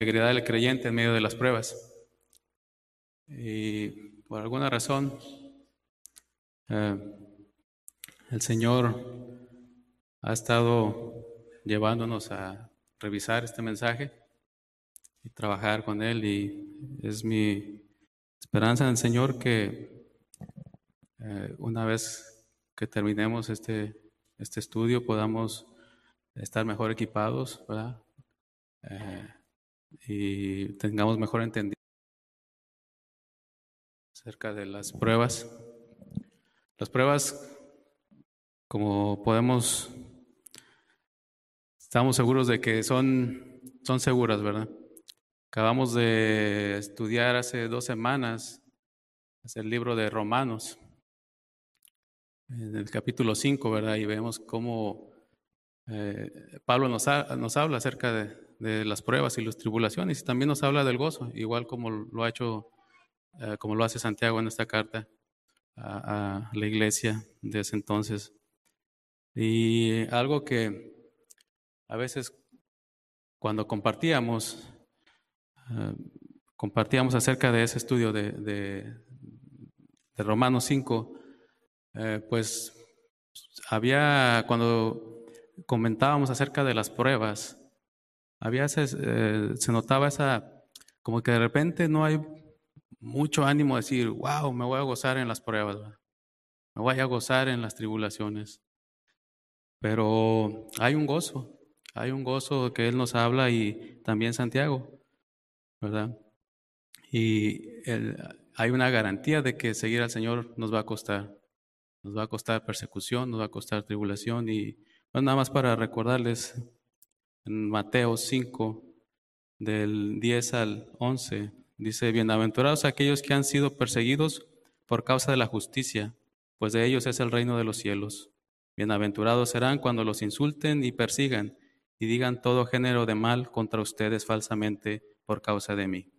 integridad del creyente en medio de las pruebas. Y por alguna razón, eh, el Señor ha estado llevándonos a revisar este mensaje y trabajar con él y es mi esperanza en el Señor que eh, una vez que terminemos este, este estudio podamos estar mejor equipados, ¿verdad? Eh, y tengamos mejor entendimiento acerca de las pruebas. Las pruebas, como podemos, estamos seguros de que son, son seguras, ¿verdad? Acabamos de estudiar hace dos semanas el libro de Romanos, en el capítulo 5, ¿verdad? Y vemos cómo eh, Pablo nos, nos, habla acerca de, las pruebas y las tribulaciones y también nos habla del gozo, igual como lo ha hecho, eh, como lo hace Santiago en esta carta a, a la iglesia de ese entonces. Y algo que a veces cuando compartíamos, eh, compartíamos acerca de ese estudio de, de, Romanos 5, eh, pues había, cuando comentábamos acerca de las pruebas, había eh, se notaba esa, como que de repente no hay mucho ánimo de decir, wow, me voy a gozar en las pruebas, me voy a gozar en las tribulaciones. Pero hay un gozo, hay un gozo que Él nos habla y también Santiago. ¿verdad? Y hay una garantía de que seguir al Señor nos va a costar. Nos va a costar persecución, nos va a costar tribulación. Y nada más para recordarles, Mateo 5, del 10 al 11, dice, bienaventurados aquellos que han sido perseguidos por causa de la justicia, pues de ellos es el reino de los cielos. Bienaventurados serán cuando los insulten y persigan y digan todo género de mal contra ustedes falsamente por causa de mí.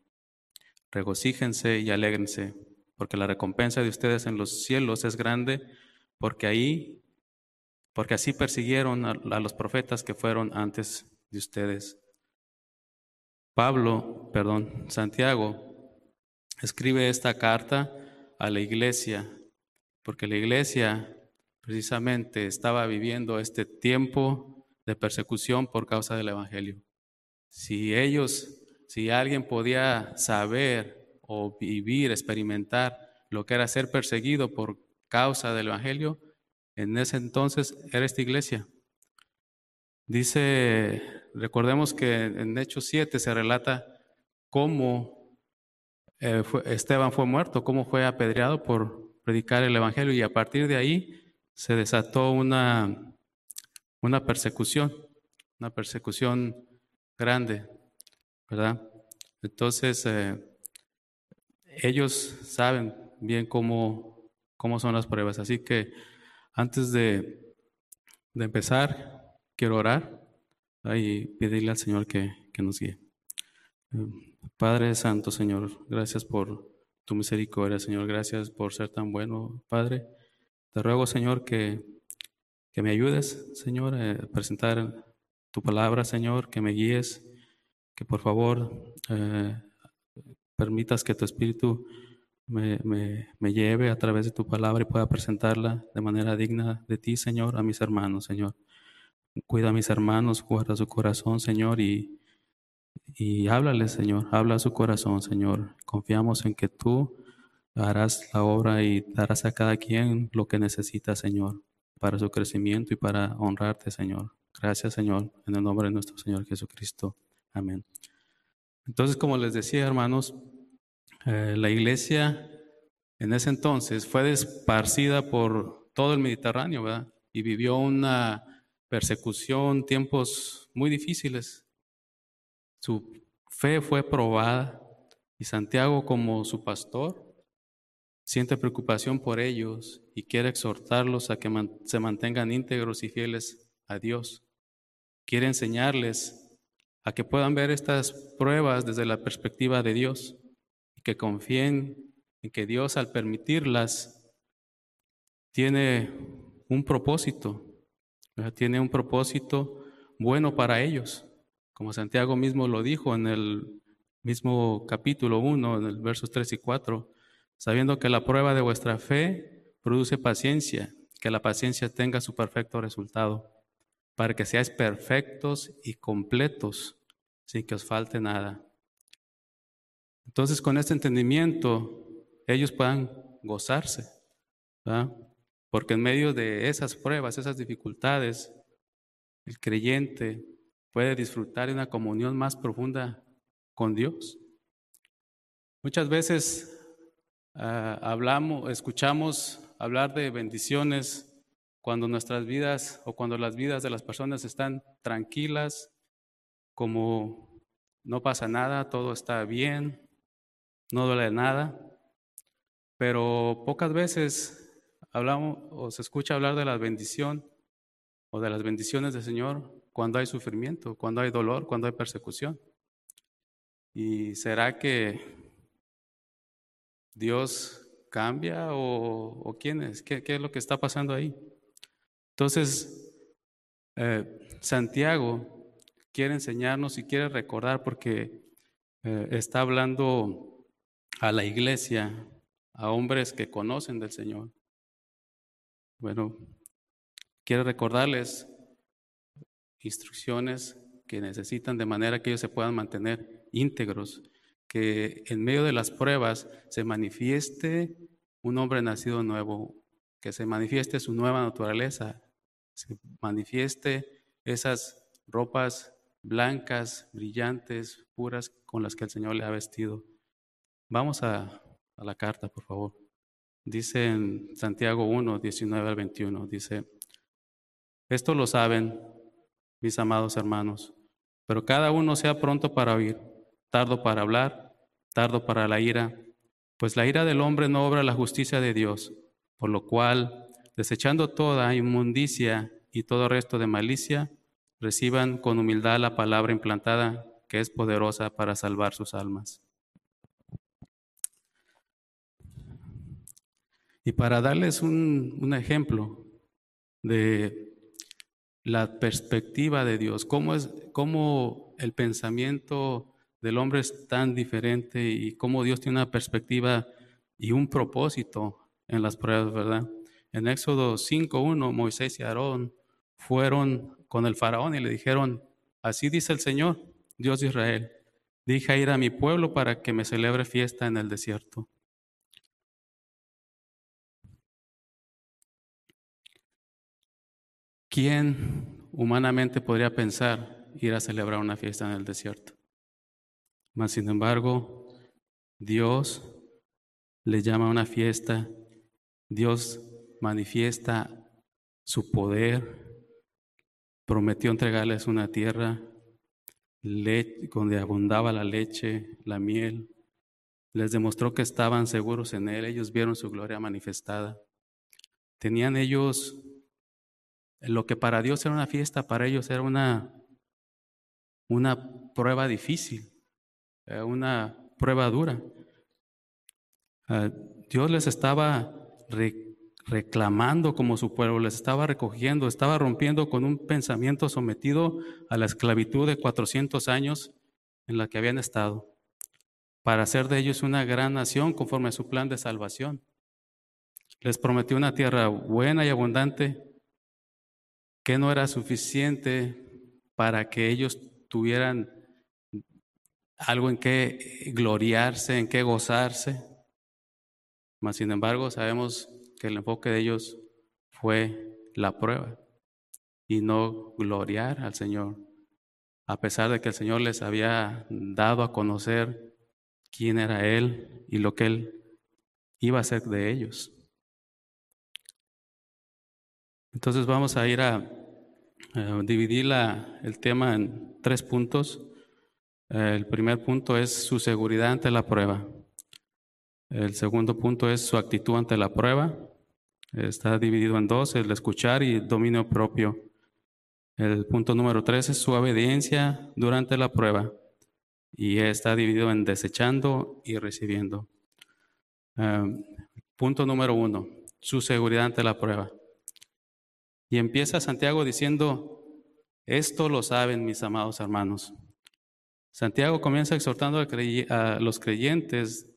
Regocíjense y alégrense, porque la recompensa de ustedes en los cielos es grande, porque ahí, porque así persiguieron a, los profetas que fueron antes de ustedes. Pablo, perdón, Santiago, escribe esta carta a la iglesia, porque la iglesia precisamente estaba viviendo este tiempo de persecución por causa del Evangelio. Si ellos si alguien podía saber o vivir, experimentar lo que era ser perseguido por causa del Evangelio, en ese entonces era esta iglesia. Dice, recordemos que en Hechos 7 se relata cómo eh, Esteban fue muerto, cómo fue apedreado por predicar el Evangelio y a partir de ahí se desató una, una persecución, una persecución grande. ¿verdad? Entonces, eh, ellos saben bien cómo, cómo son las pruebas. Así que antes de, de empezar, quiero orar y pedirle al Señor que, que nos guíe. Padre Santo, Señor, gracias por tu misericordia, Señor. Gracias por ser tan bueno, Padre. Te ruego, Señor, que, que me ayudes, Señor, a presentar tu palabra, Señor, que me guíes que por favor eh, permitas que tu Espíritu me, me, lleve a través de tu palabra y pueda presentarla de manera digna de ti, Señor, a mis hermanos, Señor. Cuida a mis hermanos, guarda su corazón, Señor, y, y háblale, Señor, habla a su corazón, Señor. Confiamos en que tú harás la obra y darás a cada quien lo que necesita, Señor, para su crecimiento y para honrarte, Señor. Gracias, Señor, en el nombre de nuestro Señor Jesucristo. Amén. Entonces, como les decía, hermanos, eh, la iglesia en ese entonces fue esparcida por todo el Mediterráneo, ¿verdad? Y vivió una persecución, tiempos muy difíciles. Su fe fue probada y Santiago como su pastor siente preocupación por ellos y quiere exhortarlos a que se mantengan íntegros y fieles a Dios. Quiere enseñarles a que puedan ver estas pruebas desde la perspectiva de Dios y que confíen en que Dios al permitirlas tiene un propósito, tiene un propósito bueno para ellos, como Santiago mismo lo dijo en el mismo capítulo 1, en el versos 3 y 4, sabiendo que la prueba de vuestra fe produce paciencia, que la paciencia tenga su perfecto resultado, para que seáis perfectos y completos, sin que os falte nada. Entonces, con este entendimiento, ellos puedan gozarse, porque en medio de esas pruebas, esas dificultades, el creyente puede disfrutar de una comunión más profunda con Dios. Muchas veces ah, hablamos, escuchamos hablar de bendiciones cuando nuestras vidas o cuando las vidas de las personas están tranquilas, como no pasa nada, todo está bien, no duele nada. Pero pocas veces hablamos o se escucha hablar de la bendición o de las bendiciones del Señor cuando hay sufrimiento, cuando hay dolor, cuando hay persecución. ¿Y será que Dios cambia o, quién es? ¿Qué, es lo que está pasando ahí? Entonces, eh, Santiago quiere enseñarnos y quiere recordar porque eh, está hablando a la iglesia, a hombres que conocen del Señor. Bueno, quiere recordarles instrucciones que necesitan de manera que ellos se puedan mantener íntegros, que en medio de las pruebas se manifieste un hombre nacido nuevo, que se manifieste su nueva naturaleza, se manifieste esas ropas blancas, brillantes, puras con las que el Señor le ha vestido. Vamos a, a la carta, por favor. Dice en Santiago 1, 19 al 21, dice, esto lo saben, mis amados hermanos, pero cada uno sea pronto para oír tardo para hablar, tardo para la ira, pues la ira del hombre no obra la justicia de Dios, por lo cual, desechando toda inmundicia y todo resto de malicia, reciban con humildad la palabra implantada que es poderosa para salvar sus almas. Y para darles un, ejemplo de la perspectiva de Dios, cómo es cómo el pensamiento del hombre es tan diferente y cómo Dios tiene una perspectiva y un propósito en las pruebas, ¿verdad? En Éxodo 5.1, Moisés y Aarón fueron con el faraón y le dijeron, así dice el Señor, Dios de Israel, dije ir a mi pueblo para que me celebre fiesta en el desierto. ¿Quién humanamente podría pensar ir a celebrar una fiesta en el desierto? Mas, sin embargo, Dios le llama a una fiesta, Dios manifiesta su poder, prometió entregarles una tierra donde abundaba la leche, la miel, les demostró que estaban seguros en Él, ellos vieron su gloria manifestada. Tenían ellos lo que para Dios era una fiesta, para ellos era una, una prueba difícil. Eh, una prueba dura. Ah, Dios les estaba reclamando como su pueblo, les estaba recogiendo, estaba rompiendo con un pensamiento sometido a la esclavitud de 400 años en la que habían estado, para hacer de ellos una gran nación conforme a su plan de salvación. Les prometió una tierra buena y abundante que no era suficiente para que ellos tuvieran algo en que gloriarse, en que gozarse. Mas, sin embargo, sabemos que el enfoque de ellos fue la prueba y no gloriar al Señor, a pesar de que el Señor les había dado a conocer quién era Él y lo que Él iba a hacer de ellos. Entonces vamos a ir a, dividir la, el tema en tres puntos. El primer punto es su seguridad ante la prueba. El segundo punto es su actitud ante la prueba. Está dividido en dos, el escuchar y el dominio propio. El punto número tres es su obediencia durante la prueba. Y está dividido en desechando y recibiendo. Em, punto número uno, su seguridad ante la prueba. Y empieza Santiago diciendo, esto lo saben mis amados hermanos. Santiago comienza exhortando a, los creyentes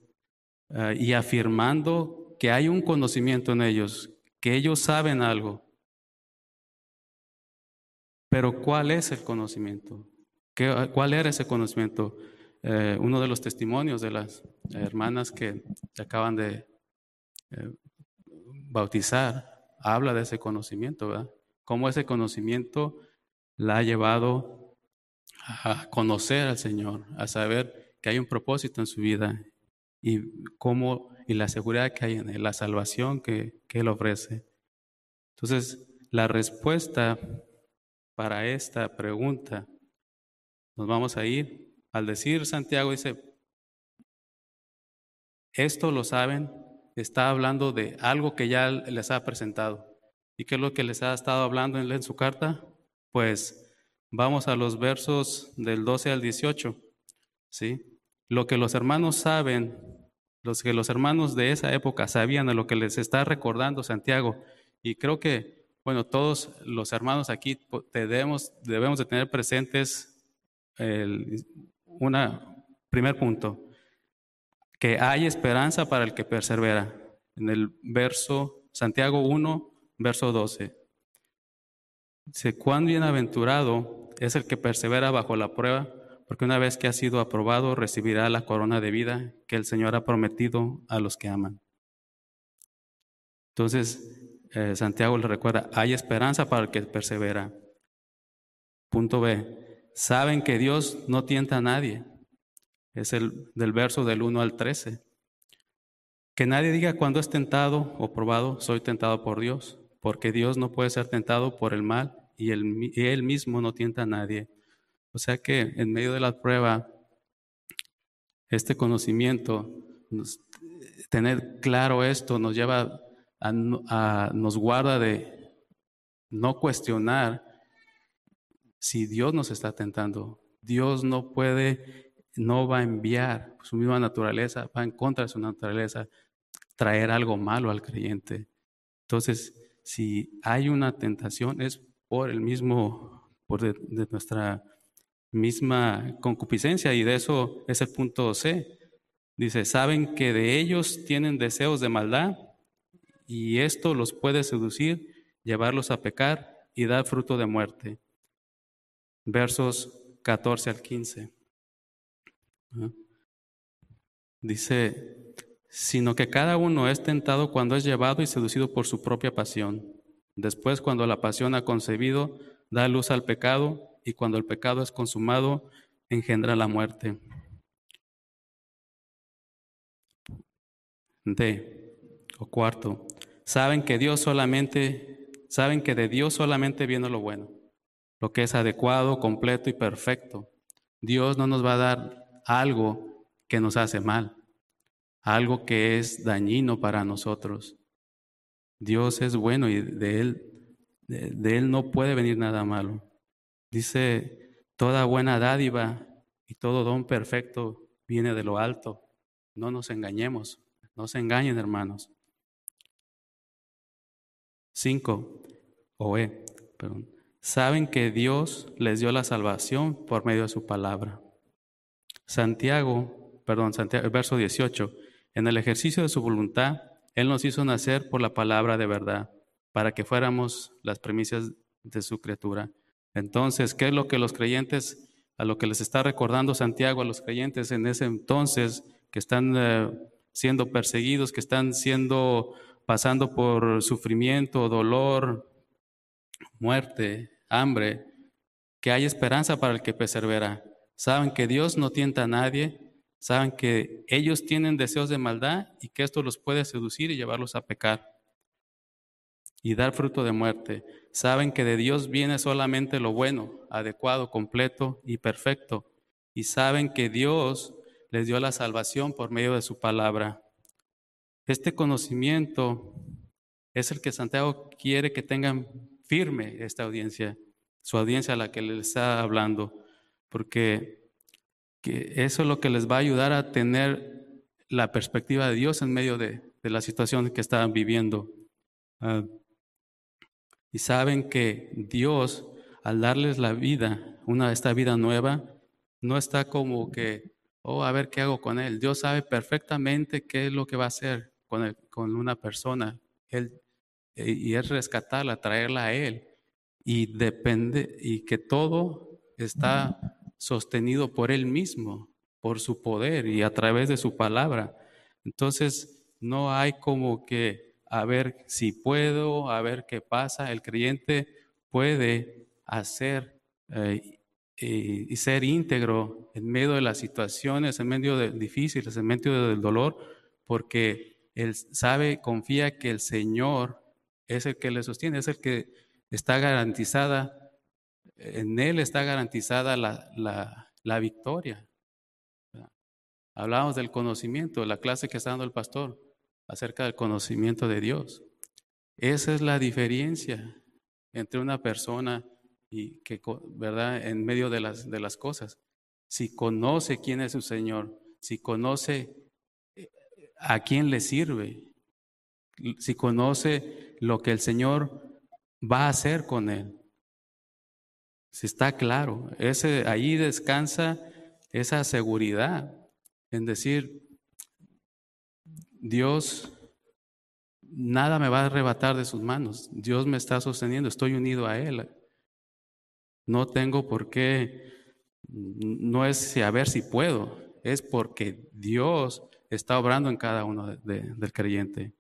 ah, y afirmando que hay un conocimiento en ellos, que ellos saben algo. Pero ¿cuál es el conocimiento? ¿Qué, ¿Cuál era ese conocimiento? Eh, uno de los testimonios de las hermanas que acaban de eh, bautizar habla de ese conocimiento, ¿verdad? Cómo ese conocimiento la ha llevado a conocer al Señor, a saber que hay un propósito en su vida y cómo y la seguridad que hay en él, la salvación que, que él ofrece. Entonces, la respuesta para esta pregunta, nos vamos a ir al decir Santiago, dice, esto lo saben, está hablando de algo que ya les ha presentado. ¿Y qué es lo que les ha estado hablando en, su carta? Pues vamos a los versos del 12 al 18. ¿sí? Lo que los hermanos saben, los que los hermanos de esa época sabían de lo que les está recordando Santiago, y creo que, bueno, todos los hermanos aquí debemos, debemos de tener presentes el una, primer punto, que hay esperanza para el que persevera. En el verso Santiago 1, verso 12. Dice, cuán bienaventurado es el que persevera bajo la prueba, porque una vez que ha sido aprobado recibirá la corona de vida que el Señor ha prometido a los que aman. Entonces, eh, Santiago le recuerda, hay esperanza para el que persevera. Punto B, saben que Dios no tienta a nadie. Es el del verso del 1 al 13. Que nadie diga cuando es tentado o probado, soy tentado por Dios porque Dios no puede ser tentado por el mal y él, mismo no tienta a nadie. O sea que en medio de la prueba, este conocimiento, tener claro esto nos lleva a, nos guarda de no cuestionar si Dios nos está tentando. Dios no puede, no va a enviar su misma naturaleza, va en contra de su naturaleza, traer algo malo al creyente. Entonces, si hay una tentación es por el mismo, por de, nuestra misma concupiscencia y de eso es el punto C. Dice, saben que de ellos tienen deseos de maldad y esto los puede seducir, llevarlos a pecar y dar fruto de muerte. Versos 14 al 15. Dice, sino que cada uno es tentado cuando es llevado y seducido por su propia pasión. Después, cuando la pasión ha concebido, da luz al pecado, y cuando el pecado es consumado, engendra la muerte. D. O cuarto, saben que Dios solamente, saben que de Dios solamente viene lo bueno, lo que es adecuado, completo y perfecto. Dios no nos va a dar algo que nos hace mal algo que es dañino para nosotros. Dios es bueno y de Él, de, Él no puede venir nada malo. Dice, toda buena dádiva y todo don perfecto viene de lo alto. No nos engañemos, no se engañen hermanos. Cinco, o E, perdón. Saben que Dios les dio la salvación por medio de su palabra. Santiago, perdón, Santiago, verso 18. En el ejercicio de su voluntad, Él nos hizo nacer por la palabra de verdad, para que fuéramos las premisas de su criatura. Entonces, ¿qué es lo que los creyentes, a lo que les está recordando Santiago a los creyentes en ese entonces, que están eh, siendo perseguidos, que están siendo, pasando por sufrimiento, dolor, muerte, hambre, que hay esperanza para el que persevera? Saben que Dios no tienta a nadie, saben que ellos tienen deseos de maldad y que esto los puede seducir y llevarlos a pecar y dar fruto de muerte. Saben que de Dios viene solamente lo bueno, adecuado, completo y perfecto. Y saben que Dios les dio la salvación por medio de su palabra. Este conocimiento es el que Santiago quiere que tengan firme esta audiencia, su audiencia a la que le está hablando, porque que eso es lo que les va a ayudar a tener la perspectiva de Dios en medio de, la situación que estaban viviendo. Ah, y saben que Dios, al darles la vida, una esta vida nueva, no está como que, oh, a ver qué hago con él. Dios sabe perfectamente qué es lo que va a hacer con, con una persona. Él, y es rescatarla, traerla a él. Y depende, y que todo está sostenido por él mismo, por su poder y a través de su palabra. Entonces, no hay como que a ver si puedo, a ver qué pasa. El creyente puede hacer eh, y, ser íntegro en medio de las situaciones, en medio de difíciles, en medio del dolor, porque él sabe, confía que el Señor es el que le sostiene, es el que está garantizada, en Él está garantizada la, la, la victoria. Hablamos del conocimiento, la clase que está dando el pastor acerca del conocimiento de Dios. Esa es la diferencia entre una persona y que, ¿verdad?, en medio de las, de las cosas. Si conoce quién es su Señor, si conoce eh, a quién le sirve, si conoce lo que el Señor va a hacer con él. Si está claro, ese, ahí descansa esa seguridad en decir, Dios, nada me va a arrebatar de sus manos, Dios me está sosteniendo, estoy unido a Él. No tengo por qué, no es a ver si puedo, es porque Dios está obrando en cada uno del creyente.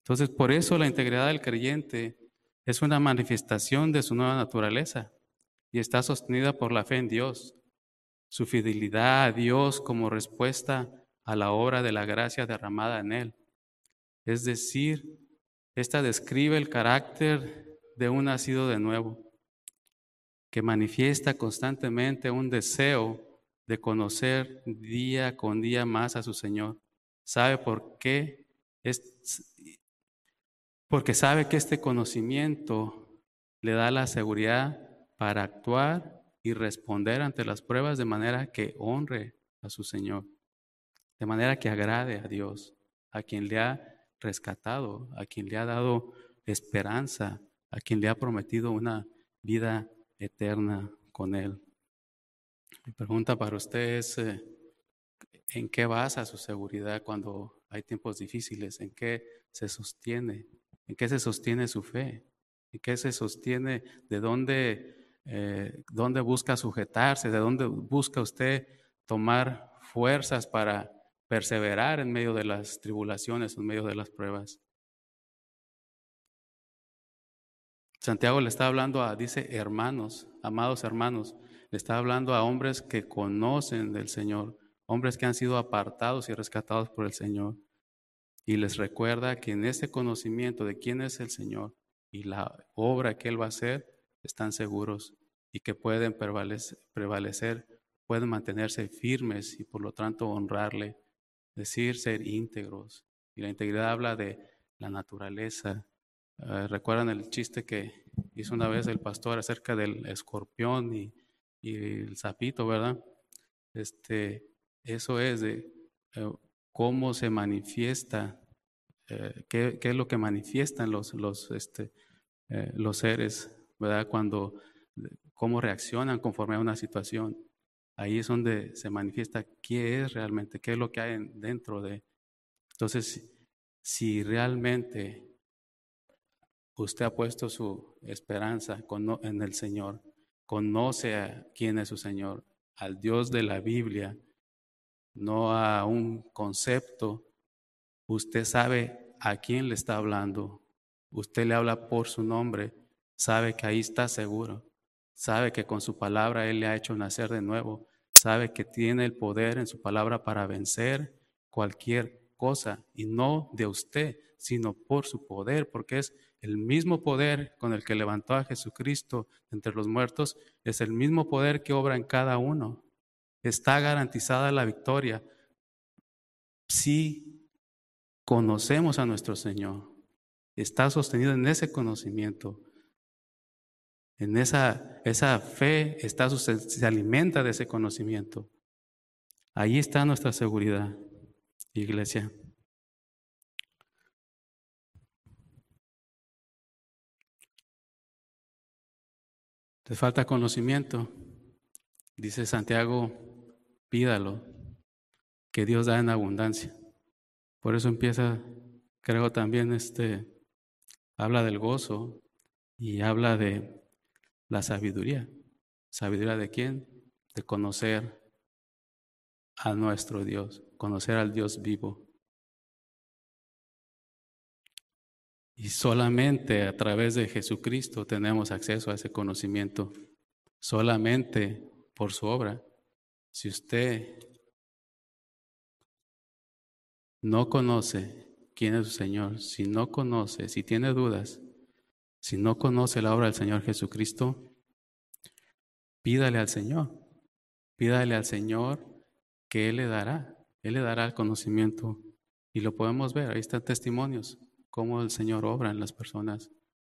Entonces, por eso la integridad del creyente es una manifestación de su nueva naturaleza y está sostenida por la fe en Dios, su fidelidad a Dios como respuesta a la obra de la gracia derramada en Él. Es decir, esta describe el carácter de un nacido de nuevo que manifiesta constantemente un deseo de conocer día con día más a su Señor. ¿Sabe por qué? Es, porque sabe que este conocimiento le da la seguridad para actuar y responder ante las pruebas de manera que honre a su Señor, de manera que agrade a Dios, a quien le ha rescatado, a quien le ha dado esperanza, a quien le ha prometido una vida eterna con Él. Mi pregunta para usted es, eh, ¿en qué basa su seguridad cuando hay tiempos difíciles? ¿En qué se sostiene? ¿En qué se sostiene su fe? ¿En qué se sostiene? ¿De dónde, eh, dónde busca sujetarse? ¿De dónde busca usted tomar fuerzas para perseverar en medio de las tribulaciones, en medio de las pruebas? Santiago le está hablando a, dice, hermanos, amados hermanos, le está hablando a hombres que conocen del Señor, hombres que han sido apartados y rescatados por el Señor. Y les recuerda que en ese conocimiento de quién es el Señor y la obra que Él va a hacer, están seguros y que pueden prevalecer, pueden mantenerse firmes y por lo tanto honrarle, decir ser íntegros. Y la integridad habla de la naturaleza, eh, ¿Recuerdan el chiste que hizo una vez el pastor acerca del escorpión y, el sapito, verdad? Este, eso es de eh, cómo se manifiesta, eh, qué, es lo que manifiestan los, los, este, los seres, ¿verdad? Cuando, cómo reaccionan conforme a una situación. Ahí es donde se manifiesta qué es realmente, qué es lo que hay dentro de. Entonces, si realmente usted ha puesto su esperanza en el Señor, conoce a quién es su Señor, al Dios de la Biblia, no a un concepto, usted sabe a quién le está hablando, usted le habla por su nombre, sabe que ahí está seguro, sabe que con su palabra Él le ha hecho nacer de nuevo, sabe que tiene el poder en su palabra para vencer cualquier cosa y no de usted, sino por su poder, porque es el mismo poder con el que levantó a Jesucristo entre los muertos, es el mismo poder que obra en cada uno. Está garantizada la victoria si conocemos a nuestro Señor. Está sostenido en ese conocimiento. En esa, esa fe está, se alimenta de ese conocimiento. Ahí está nuestra seguridad, iglesia. Te falta conocimiento. Dice Santiago, pídalo, que Dios da en abundancia. Por eso empieza, creo también, este, habla del gozo y habla de la sabiduría. ¿Sabiduría de quién? De conocer a nuestro Dios, conocer al Dios vivo. Y solamente a través de Jesucristo tenemos acceso a ese conocimiento, solamente por su obra. Si usted no conoce quién es su Señor, si no conoce, si tiene dudas, si no conoce la obra del Señor Jesucristo, pídale al Señor, pídale al Señor que Él le dará, Él le dará el conocimiento y lo podemos ver, ahí están testimonios, cómo el Señor obra en las personas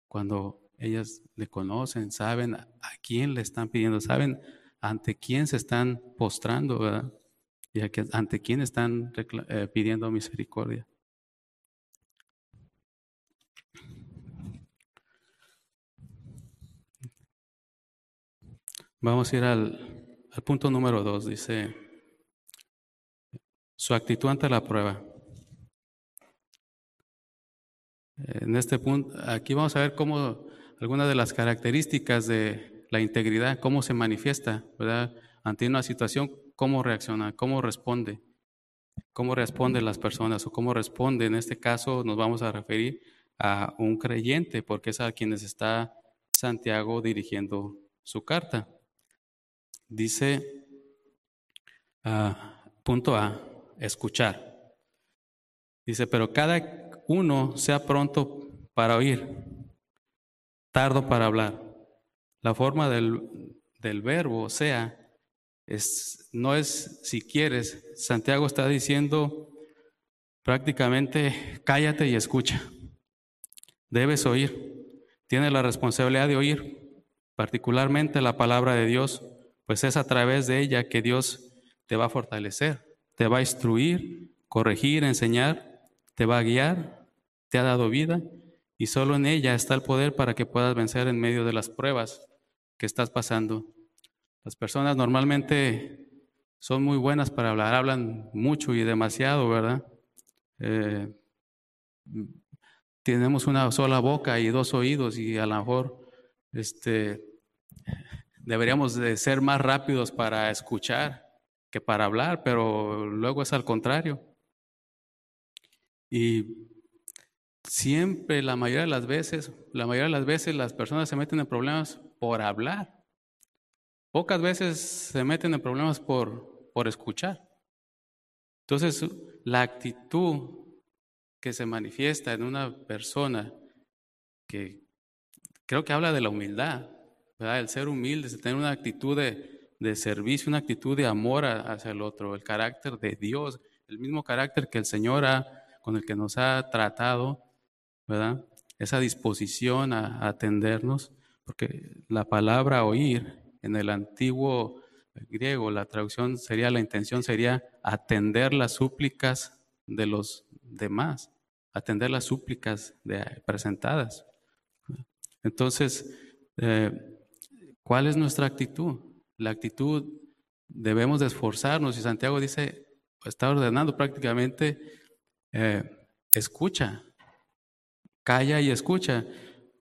cuando ellas le conocen, saben a quién le están pidiendo, saben ante quién se están postrando, ¿verdad? Y ante quién están eh, pidiendo misericordia. Vamos a ir al, punto número dos, dice su actitud ante la prueba. En este punto, aquí vamos a ver cómo algunas de las características de la integridad, cómo se manifiesta, ¿verdad? Ante una situación, cómo reacciona, cómo responde, cómo responden las personas o cómo responde, en este caso nos vamos a referir a un creyente, porque es a quienes está Santiago dirigiendo su carta. Dice, ah, punto A, escuchar. Dice, pero cada uno sea pronto para oír, tardo para hablar la forma del, del verbo sea, es, no es si quieres. Santiago está diciendo prácticamente cállate y escucha. Debes oír. Tienes la responsabilidad de oír, particularmente la palabra de Dios, pues es a través de ella que Dios te va a fortalecer, te va a instruir, corregir, enseñar, te va a guiar, te ha dado vida y solo en ella está el poder para que puedas vencer en medio de las pruebas que estás pasando. Las personas normalmente son muy buenas para hablar, hablan mucho y demasiado, ¿verdad? Eh, tenemos una sola boca y dos oídos y a lo mejor este, deberíamos de ser más rápidos para escuchar que para hablar, pero luego es al contrario. Y siempre, la mayoría de las veces, la mayoría de las veces las personas se meten en problemas por hablar. Pocas veces se meten en problemas por, por escuchar. Entonces, la actitud que se manifiesta en una persona que creo que habla de la humildad, El ser humilde, el tener una actitud de, de servicio, una actitud de amor hacia el otro, el carácter de Dios, el mismo carácter que el Señor ha, con el que nos ha tratado. Esa disposición a atendernos. Porque la palabra oír en el antiguo griego, la traducción sería, la intención sería atender las súplicas de los demás, atender las súplicas presentadas. Entonces, eh, ¿cuál es nuestra actitud? La actitud debemos de esforzarnos y Santiago dice, está ordenando prácticamente, eh, escucha, calla y escucha.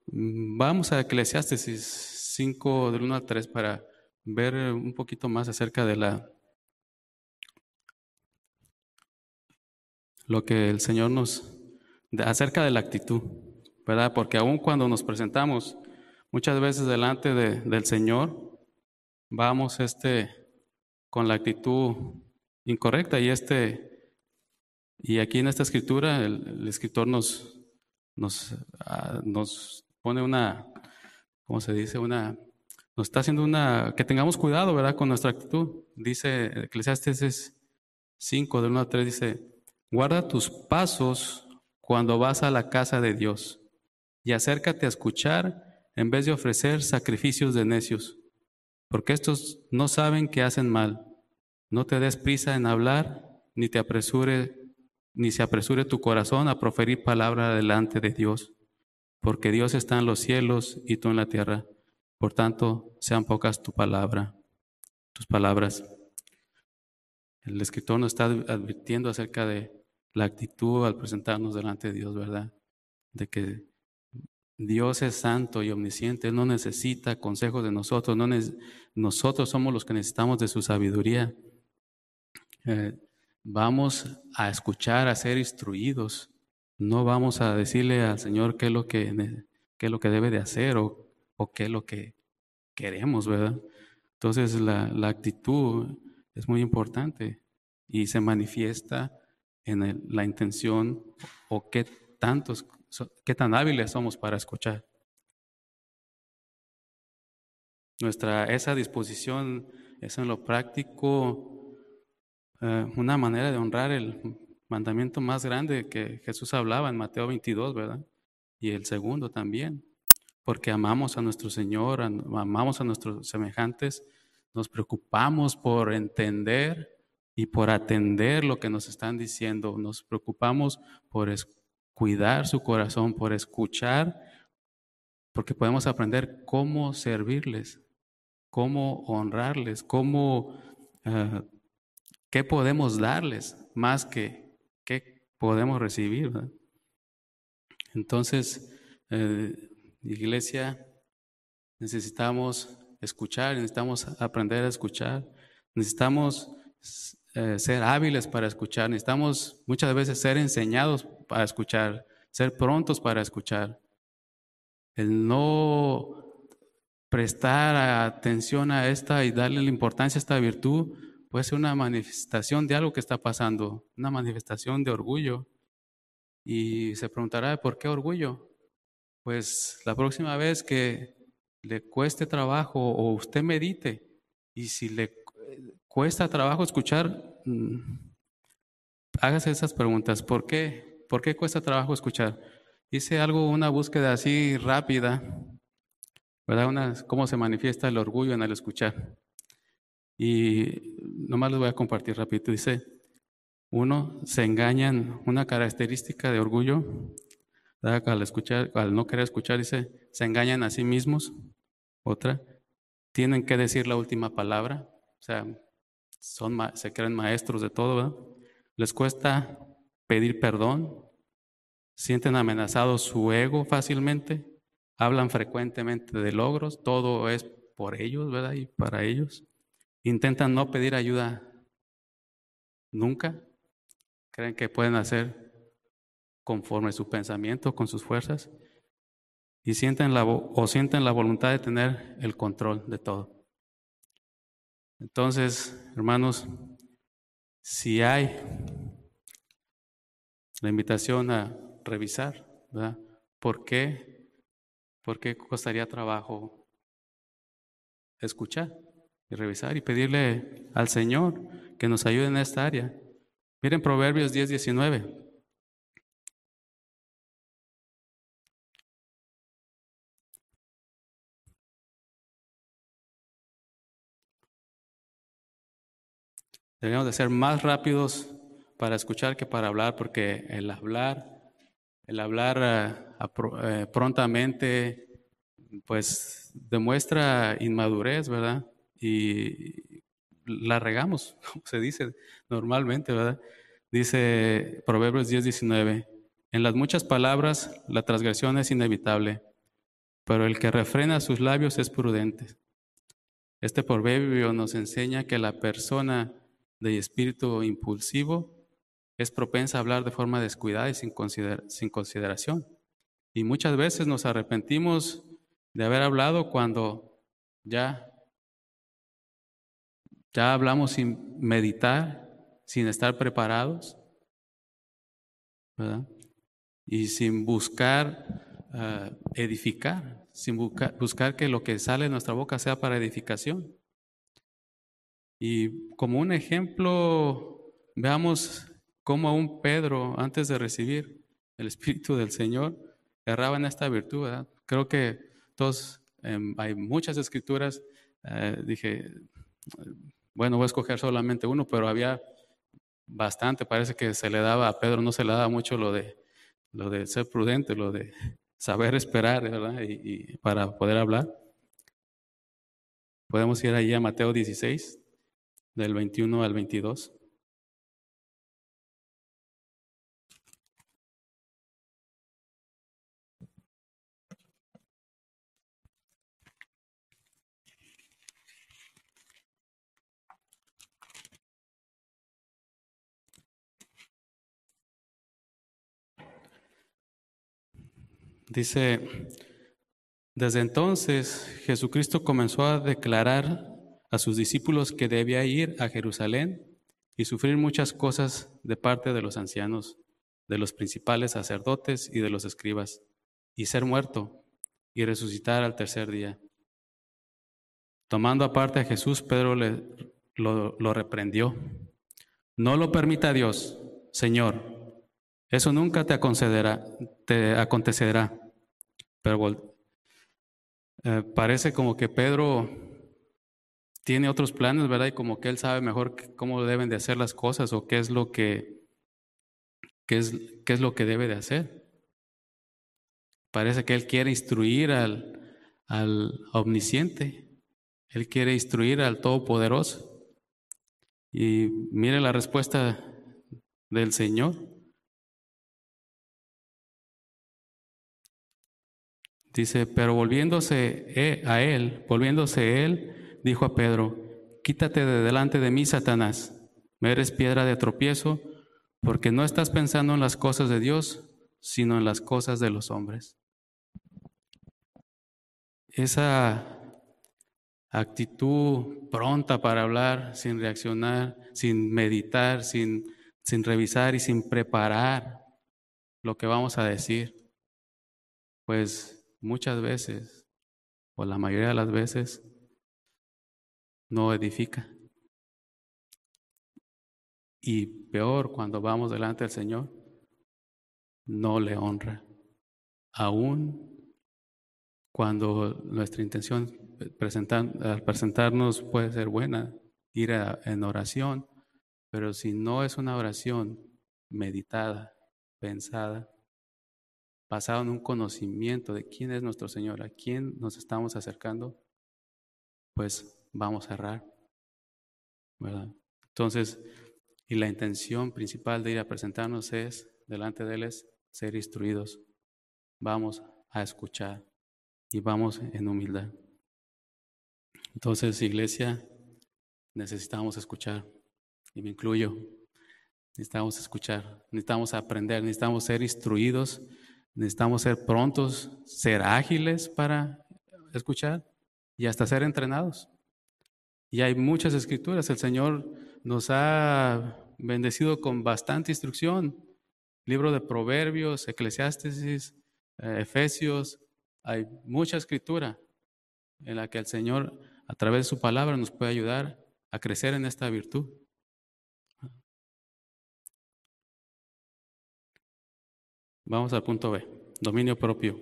Vamos a Eclesiastes 5 del 1 al 3 para ver un poquito más acerca de la lo que el Señor nos acerca de la actitud, ¿verdad? Porque aun cuando nos presentamos muchas veces delante del Señor, vamos este con la actitud incorrecta y este y aquí en esta escritura el, escritor nos nos, ah, nos pone una, ¿cómo se dice? Una, nos está haciendo una, que tengamos cuidado, ¿verdad? Con nuestra actitud. Dice Eclesiastes 5, del 1 a 3, dice, guarda tus pasos cuando vas a la casa de Dios y acércate a escuchar en vez de ofrecer sacrificios de necios, porque estos no saben que hacen mal. No te des prisa en hablar, ni te apresure, ni se apresure tu corazón a proferir palabra delante de Dios porque Dios está en los cielos y tú en la tierra. Por tanto, sean pocas tu palabra. tus palabras. El escritor nos está advirtiendo acerca de la actitud al presentarnos delante de Dios, ¿verdad? De que Dios es santo y omnisciente, no necesita consejos de nosotros, no nosotros somos los que necesitamos de su sabiduría. Eh, vamos a escuchar, a ser instruidos, no vamos a decirle al Señor qué es lo que, qué es lo que debe de hacer o, o, qué es lo que queremos, ¿verdad? Entonces la, la actitud es muy importante y se manifiesta en la intención o qué tantos, qué tan hábiles somos para escuchar. Nuestra esa disposición es en lo práctico eh, una manera de honrar el mandamiento más grande que Jesús hablaba en Mateo 22, ¿verdad? Y el segundo también, porque amamos a nuestro Señor, amamos a nuestros semejantes nos preocupamos por entender y por atender lo que nos están diciendo. Nos preocupamos por cuidar su corazón, por escuchar, porque podemos aprender cómo servirles, cómo honrarles, cómo, uh, qué podemos darles más que qué podemos recibir. Entonces, eh, iglesia, necesitamos escuchar, necesitamos aprender a escuchar, necesitamos eh, ser hábiles para escuchar, necesitamos muchas veces ser enseñados para escuchar, ser prontos para escuchar. El no prestar atención a esta y darle la importancia a esta virtud puede ser una manifestación de algo que está pasando, una manifestación de orgullo. Y se preguntará, ¿por qué orgullo? Pues la próxima vez que le cueste trabajo o usted medite y si le cuesta trabajo escuchar, mm, hágase esas preguntas. ¿Por qué? ¿Por qué cuesta trabajo escuchar? Hice algo, una búsqueda así rápida, ¿verdad? Una, ¿Cómo se manifiesta el orgullo en el escuchar? Y nomás les voy a compartir rápido. Dice, uno, se engañan, una característica de orgullo, al escuchar, al no querer escuchar, dice, se engañan a sí mismos. Otra, tienen que decir la última palabra, o sea, son, se creen maestros de todo. Les cuesta pedir perdón, sienten amenazado su ego fácilmente, hablan frecuentemente de logros, todo es por ellos, ¿verdad? Y para ellos. Intentan no pedir ayuda nunca, creen que pueden hacer conforme su pensamiento, con sus fuerzas y sienten la, o sienten la voluntad de tener el control de todo. Entonces, hermanos, si hay la invitación a revisar, ¿verdad? ¿Por qué? ¿Por qué costaría trabajo escuchar y revisar y pedirle al Señor que nos ayude en esta área? Miren Proverbios 10, 19. Debemos de ser más rápidos para escuchar que para hablar, porque el hablar, el hablar eh, eh, prontamente, pues demuestra inmadurez, ¿verdad? Y la regamos, como se dice normalmente, ¿verdad? Dice Proverbios 10, 19, en las muchas palabras la transgresión es inevitable, pero el que refrena sus labios es prudente. Este proverbio nos enseña que la persona de espíritu impulsivo es propensa a hablar de forma descuidada y sin, consideración. Y muchas veces nos arrepentimos de haber hablado cuando ya, ya hablamos sin meditar, sin estar preparados. Y sin buscar ah, edificar, sin buscar que lo que sale de nuestra boca sea para edificación. Y como un ejemplo, veamos cómo un Pedro, antes de recibir el Espíritu del Señor, erraba en esta virtud. Creo que todos, em, hay muchas escrituras, eh, dije, bueno, voy a escoger solamente uno, pero había bastante, parece que se le daba a Pedro, no se le daba mucho lo de, lo de ser prudente, lo de saber esperar, ¿verdad? Y, para poder hablar. Podemos ir ahí a Mateo 16. Del 21 al 22. Dice, desde entonces Jesucristo comenzó a declarar a sus discípulos que debía ir a Jerusalén y sufrir muchas cosas de parte de los ancianos, de los principales sacerdotes y de los escribas, y ser muerto y resucitar al tercer día. Tomando aparte a Jesús, Pedro le, lo, lo reprendió. No lo permita Dios, Señor. Eso nunca te, te acontecerá. Pero eh, parece como que Pedro tiene otros planes, ¿verdad? Y como que él sabe mejor cómo deben de hacer las cosas o qué es lo que, qué es, qué es lo que debe de hacer. Parece que él quiere instruir al, al omnisciente. Él quiere instruir al Todopoderoso. Y mire la respuesta del Señor. Dice, pero volviéndose e, a él, volviéndose él, dijo a Pedro, quítate de delante de mí, Satanás, me eres piedra de tropiezo, porque no estás pensando en las cosas de Dios, sino en las cosas de los hombres. Esa actitud pronta para hablar, sin reaccionar, sin meditar, sin, sin revisar y sin preparar lo que vamos a decir, pues muchas veces, o la mayoría de las veces, no edifica. Y peor, cuando vamos delante del Señor, no le honra. Aún cuando nuestra intención al presentarnos puede ser buena, ir en oración, pero si no es una oración meditada, pensada, basado en un conocimiento de quién es nuestro Señor, a quién nos estamos acercando, pues vamos a errar. ¿verdad? Entonces, y la intención principal de ir a presentarnos es, delante de Él, ser instruidos. Vamos a escuchar y vamos en humildad. Entonces, iglesia, necesitamos escuchar, y me incluyo, necesitamos escuchar, necesitamos aprender, necesitamos ser instruidos Necesitamos ser prontos, ser ágiles para escuchar y hasta ser entrenados. Y hay muchas escrituras. El Señor nos ha bendecido con bastante instrucción. Libro de Proverbios, Eclesiastes, eh, Efesios. Hay mucha escritura en la que el Señor, a través de su palabra, nos puede ayudar a crecer en esta virtud. Vamos al punto B, dominio propio.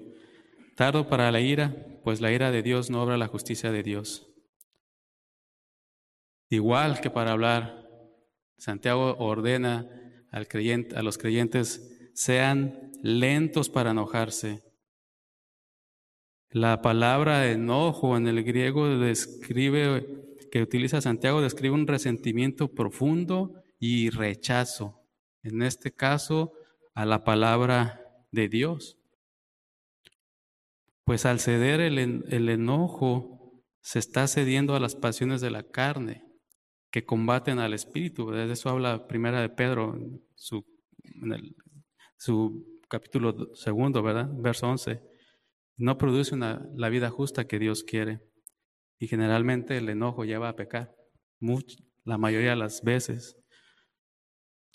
Tardo para la ira, pues la ira de Dios no obra la justicia de Dios. Igual que para hablar, Santiago ordena al creyente, a los creyentes, sean lentos para enojarse. La palabra enojo en el griego describe, que utiliza Santiago, describe un resentimiento profundo y rechazo. En este caso, a la palabra de Dios. Pues al ceder el, el enojo, se está cediendo a las pasiones de la carne que combaten al espíritu. De eso habla primera de Pedro, su, en su capítulo segundo, ¿verdad? Verso 11. No produce la vida justa que Dios quiere. Y generalmente el enojo lleva a pecar, la mayoría de las veces.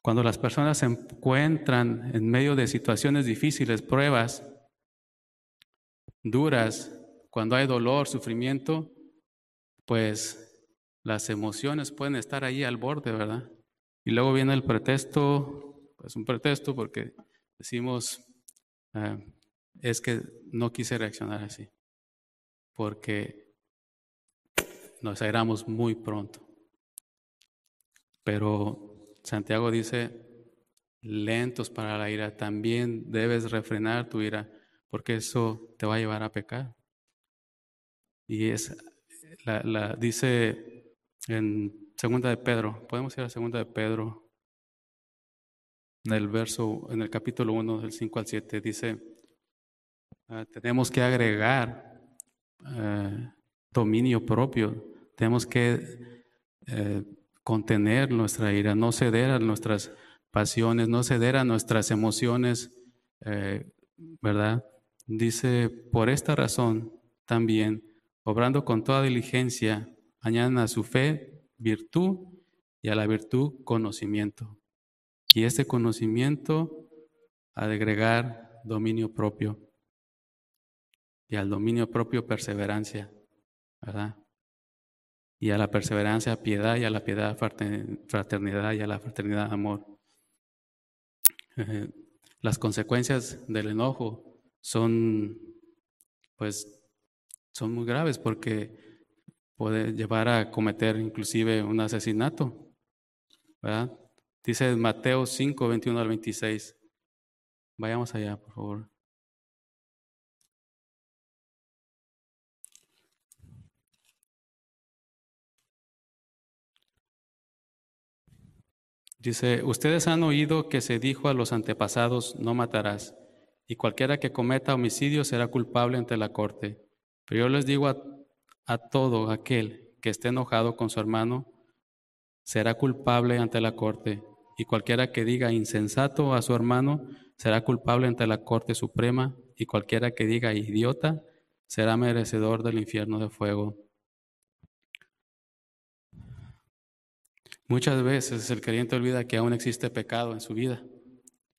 Cuando las personas se encuentran en medio de situaciones difíciles, pruebas duras, cuando hay dolor, sufrimiento, pues las emociones pueden estar ahí al borde, ¿verdad? Y luego viene el pretexto, pues un pretexto porque decimos, ah, es que no quise reaccionar así, porque nos airamos muy pronto. Pero Santiago dice, lentos para la ira, también debes refrenar tu ira, porque eso te va a llevar a pecar. Y es, la, dice en segunda de Pedro. Podemos ir a segunda de Pedro. En el verso, en el capítulo 1, del 5 al 7, dice, ah, tenemos que agregar eh, dominio propio. Tenemos que eh, contener nuestra ira, no ceder a nuestras pasiones, no ceder a nuestras emociones, eh, ¿verdad? Dice, por esta razón también, obrando con toda diligencia, añadan a su fe virtud y a la virtud conocimiento. Y este conocimiento agregar dominio propio y al dominio propio perseverancia, ¿verdad? Y a la perseverancia piedad y a la piedad fraternidad y a la fraternidad amor. Eh, las consecuencias del enojo son, pues, son muy graves porque puede llevar a cometer inclusive un asesinato. ¿verdad? Dice Mateo 5, 21 al 26. Vayamos allá, por favor. Dice, ustedes han oído que se dijo a los antepasados, no matarás, y cualquiera que cometa homicidio será culpable ante la corte. Pero yo les digo a, todo aquel que esté enojado con su hermano, será culpable ante la corte, y cualquiera que diga insensato a su hermano, será culpable ante la corte suprema, y cualquiera que diga idiota, será merecedor del infierno de fuego. Muchas veces el creyente olvida que aún existe pecado en su vida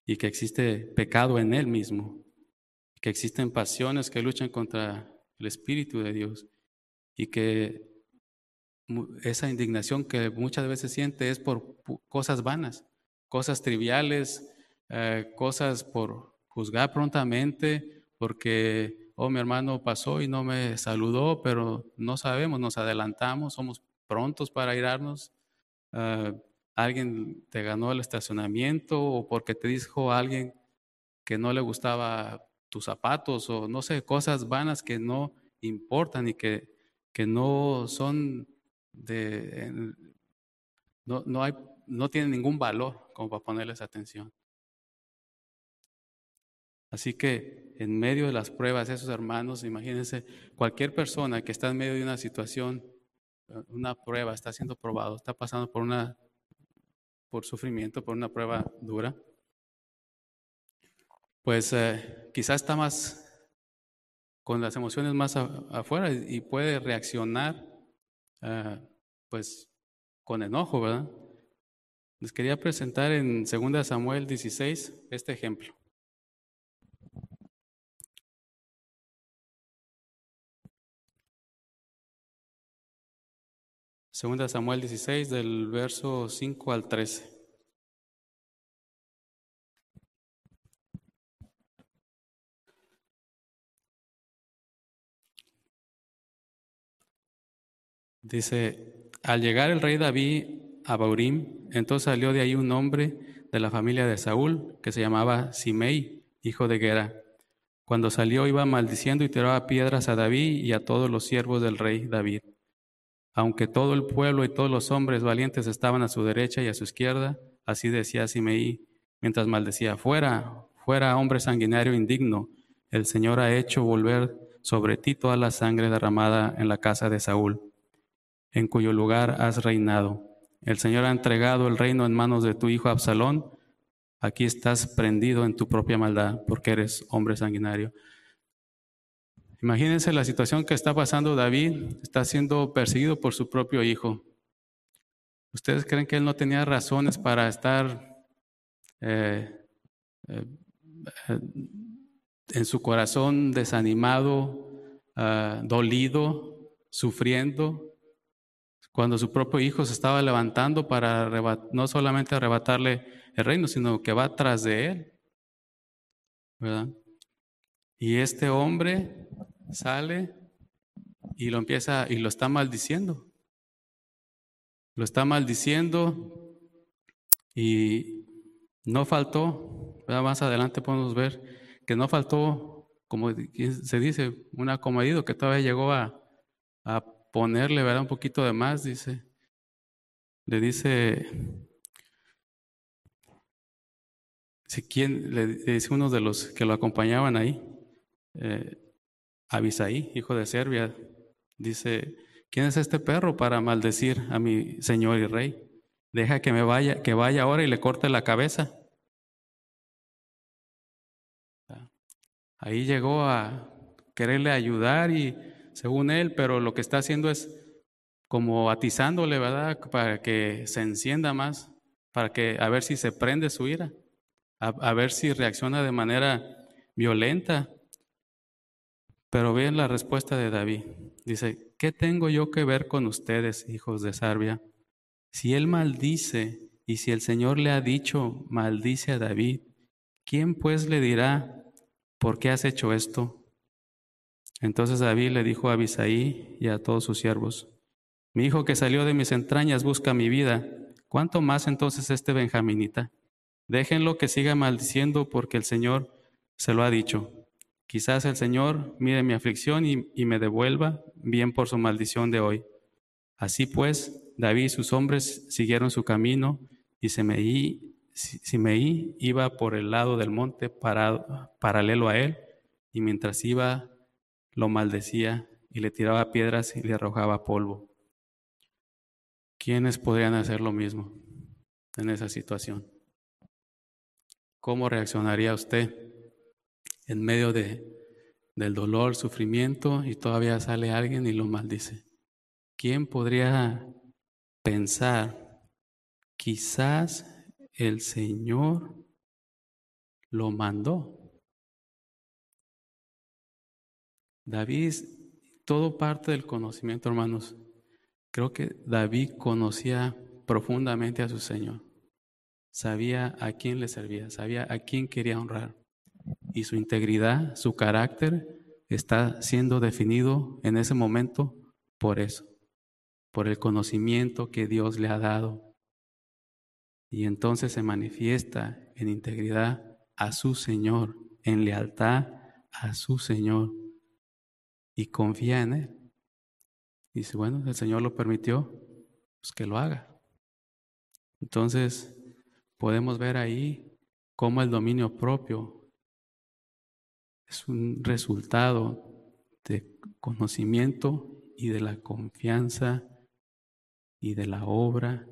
y que existe pecado en él mismo, que existen pasiones que luchan contra el Espíritu de Dios y que esa indignación que muchas veces siente es por cosas vanas, cosas triviales, eh, cosas por juzgar prontamente, porque, oh, mi hermano pasó y no me saludó, pero no sabemos, nos adelantamos, somos prontos para irarnos Ah, alguien te ganó el estacionamiento o porque te dijo alguien que no le gustaba tus zapatos o no sé, cosas vanas que no importan y que, que no son de... No, no, hay, no tienen ningún valor como para ponerles atención. Así que en medio de las pruebas, esos hermanos, imagínense, cualquier persona que está en medio de una situación una prueba, está siendo probado, está pasando por una por sufrimiento, por una prueba dura, pues eh, quizás está más con las emociones más afuera y puede reaccionar eh, pues con enojo, ¿verdad? Les quería presentar en 2 Samuel 16 este ejemplo. Segunda Samuel 16, del verso 5 al 13. Dice, al llegar el rey David a Baurim, entonces salió de ahí un hombre de la familia de Saúl que se llamaba Simei, hijo de Gera. Cuando salió iba maldiciendo y tiraba piedras a David y a todos los siervos del rey David. Aunque todo el pueblo y todos los hombres valientes estaban a su derecha y a su izquierda, así decía Simeí, mientras maldecía, fuera, fuera hombre sanguinario indigno, el Señor ha hecho volver sobre ti toda la sangre derramada en la casa de Saúl, en cuyo lugar has reinado. El Señor ha entregado el reino en manos de tu hijo Absalón. Aquí estás prendido en tu propia maldad, porque eres hombre sanguinario. Imagínense la situación que está pasando David, está siendo perseguido por su propio hijo. ¿Ustedes creen que él no tenía razones para estar eh, eh, en su corazón desanimado, ah, dolido, sufriendo? Cuando su propio hijo se estaba levantando para no solamente arrebatarle el reino, sino que va tras de él. Y este hombre sale y lo empieza y lo está maldiciendo. Lo está maldiciendo y no faltó, más adelante podemos ver que no faltó, como se dice, un acomedido que todavía llegó a ponerle ¿verdad? un poquito de más, dice. le dice, si quién, le dice uno de los que lo acompañaban ahí, eh, Abisaí, hijo de Serbia, dice, ¿quién es este perro para maldecir a mi señor y rey? Deja que me vaya, que vaya ahora y le corte la cabeza. Ahí llegó a quererle ayudar y según él, pero lo que está haciendo es como atizándole, ¿verdad? Para que se encienda más, para que a ver si se prende su ira, a, ver si reacciona de manera violenta. Pero vean la respuesta de David. Dice, ¿qué tengo yo que ver con ustedes, hijos de Sarbia? Si él maldice y si el Señor le ha dicho, maldice a David, ¿quién pues le dirá, ¿por qué has hecho esto? Entonces David le dijo a Abisaí y a todos sus siervos, mi hijo que salió de mis entrañas busca mi vida, ¿cuánto más entonces este benjaminita? Déjenlo que siga maldiciendo porque el Señor se lo ha dicho. Quizás el Señor mire mi aflicción y, me devuelva bien por su maldición de hoy. Así pues, David y sus hombres siguieron su camino y Simeí, Simeí iba por el lado del monte paralelo a él y mientras iba lo maldecía y le tiraba piedras y le arrojaba polvo. ¿Quiénes podrían hacer lo mismo en esa situación? ¿Cómo reaccionaría usted en medio de, del dolor, sufrimiento y todavía sale alguien y lo maldice? ¿Quién podría pensar, quizás el Señor lo mandó? David, todo parte del conocimiento, hermanos. Creo que David conocía profundamente a su Señor. Sabía a quién le servía, sabía a quién quería honrar. Y su integridad, su carácter está siendo definido en ese momento por eso, por el conocimiento que Dios le ha dado. Y entonces se manifiesta en integridad a su Señor, en lealtad a su Señor y confía en Él. Dice, bueno, el Señor lo permitió, pues que lo haga. Entonces, podemos ver ahí cómo el dominio propio es un resultado de conocimiento y de la confianza y de la obra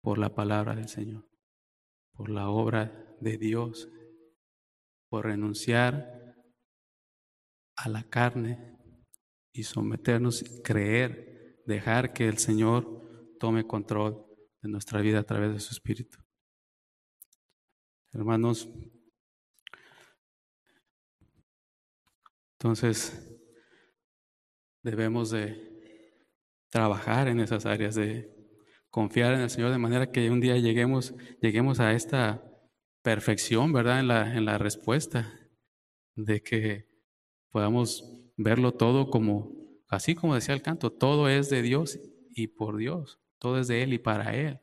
por la palabra del Señor, por la obra de Dios, por renunciar a la carne y someternos, creer, dejar que el Señor tome control de nuestra vida a través de su Espíritu. Hermanos, entonces debemos de trabajar en esas áreas de confiar en el Señor de manera que un día lleguemos, lleguemos a esta perfección, ¿verdad? En la, en la respuesta, de que podamos verlo todo como, así como decía el canto, todo es de Dios y por Dios, todo es de Él y para Él.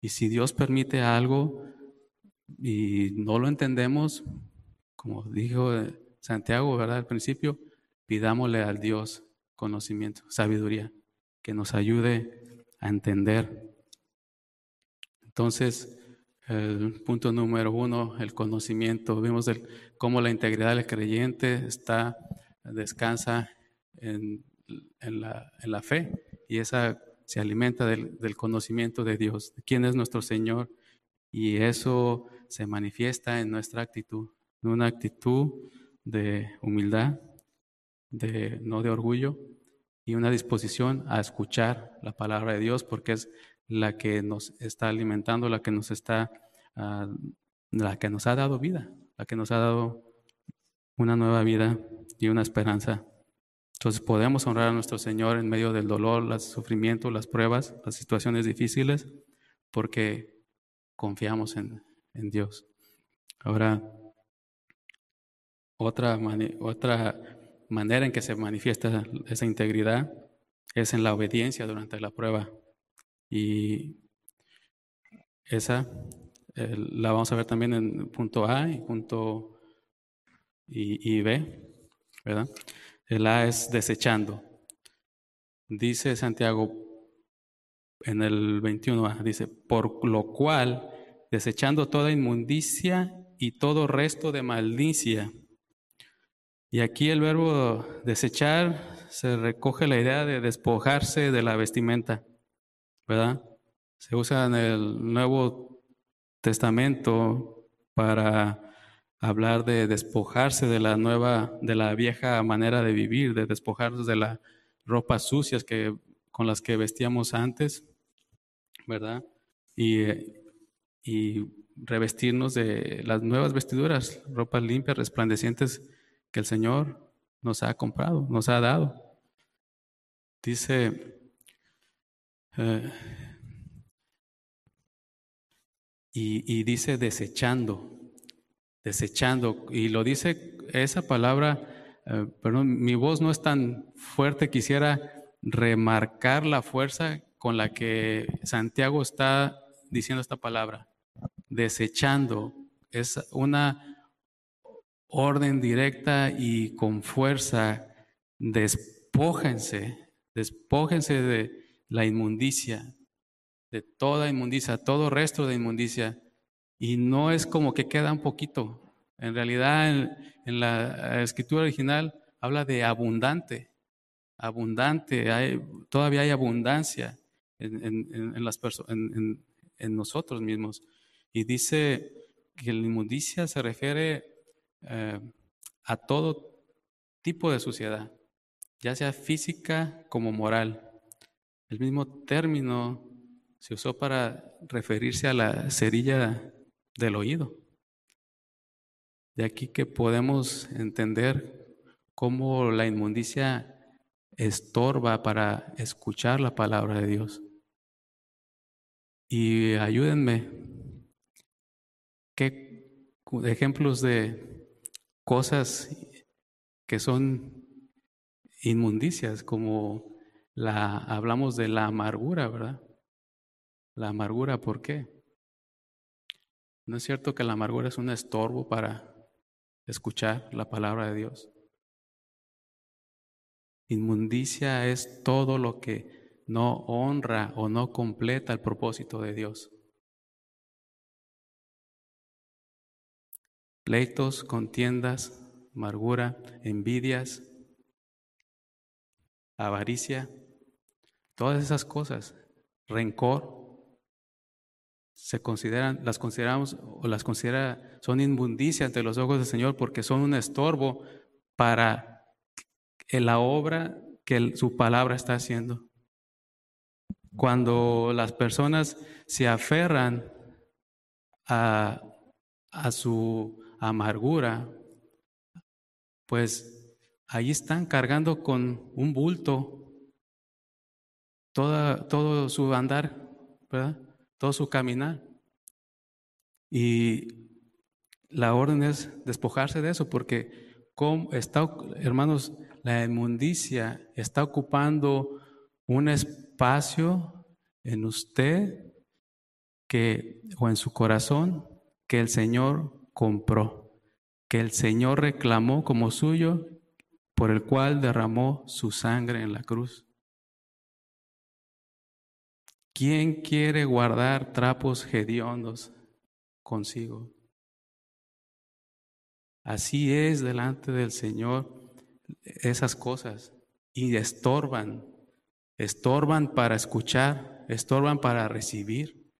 Y si Dios permite algo y no lo entendemos, como dijo Santiago, ¿verdad? Al principio, pidámosle al Dios conocimiento, sabiduría, que nos ayude a entender. Entonces, el punto número uno, el conocimiento. Vimos el, cómo la integridad del creyente está descansa en, la, fe y esa se alimenta del, conocimiento de Dios, de quién es nuestro Señor. Y eso se manifiesta en nuestra actitud, en una actitud de humildad, de no de orgullo y una disposición a escuchar la palabra de Dios porque es la que nos está alimentando, la que nos está, ah, la que nos ha dado vida, la que nos ha dado una nueva vida y una esperanza. Entonces podemos honrar a nuestro Señor en medio del dolor, el sufrimiento, las pruebas, las situaciones difíciles, porque confiamos en, Dios. Ahora, otra, otra manera en que se manifiesta esa integridad es en la obediencia durante la prueba. Y esa la vamos a ver también en punto A y punto y, y B. ¿verdad? El A es desechando. Dice Santiago, en el 21 dice, por lo cual, desechando toda inmundicia y todo resto de malicia. Y aquí el verbo desechar se recoge la idea de despojarse de la vestimenta, ¿verdad? Se usa en el Nuevo Testamento para hablar de despojarse de la nueva, de la vieja manera de vivir, de despojarse de las ropas sucias que, con las que vestíamos antes, ¿verdad? Y, y revestirnos de las nuevas vestiduras, ropas limpias, resplandecientes que el Señor nos ha comprado, nos ha dado. Dice, eh, y, y dice desechando, desechando. Y lo dice esa palabra, eh, perdón, mi voz no es tan fuerte, quisiera remarcar la fuerza con la que Santiago está diciendo esta palabra. Desechando. Es una orden directa y con fuerza. Despójense, despójense de la inmundicia, de toda inmundicia, todo resto de inmundicia y no es como que queda un poquito. En realidad, en, la escritura original habla de abundante, abundante, hay, todavía hay abundancia en, en, en, nosotros mismos. Y dice que la inmundicia se refiere eh, a todo tipo de suciedad, ya sea física como moral. El mismo término se usó para referirse a la cerilla del oído. De aquí que podemos entender cómo la inmundicia estorba para escuchar la palabra de Dios. Y ayúdenme, ¿qué ejemplos de cosas que son inmundicias, como la hablamos de la amargura, ¿verdad? La amargura, ¿por qué? ¿No es cierto que la amargura es un estorbo para escuchar la palabra de Dios? Inmundicia es todo lo que no honra o no completa el propósito de Dios. Pleitos, contiendas, amargura, envidias, avaricia, todas esas cosas, rencor, se consideran, las consideramos o las considera, son inmundicia ante los ojos del Señor porque son un estorbo para la obra que su palabra está haciendo. Cuando las personas se aferran a, a su amargura, pues ahí están cargando con un bulto toda, todo su andar, ¿verdad? Todo su caminar. Y la orden es despojarse de eso, porque como está, hermanos, la inmundicia está ocupando un espacio en usted que, o en su corazón que el Señor compró, que el Señor reclamó como suyo, por el cual derramó su sangre en la cruz. ¿Quién quiere guardar trapos hediondos consigo? Así es delante del Señor esas cosas y estorban, estorban para escuchar, estorban para recibir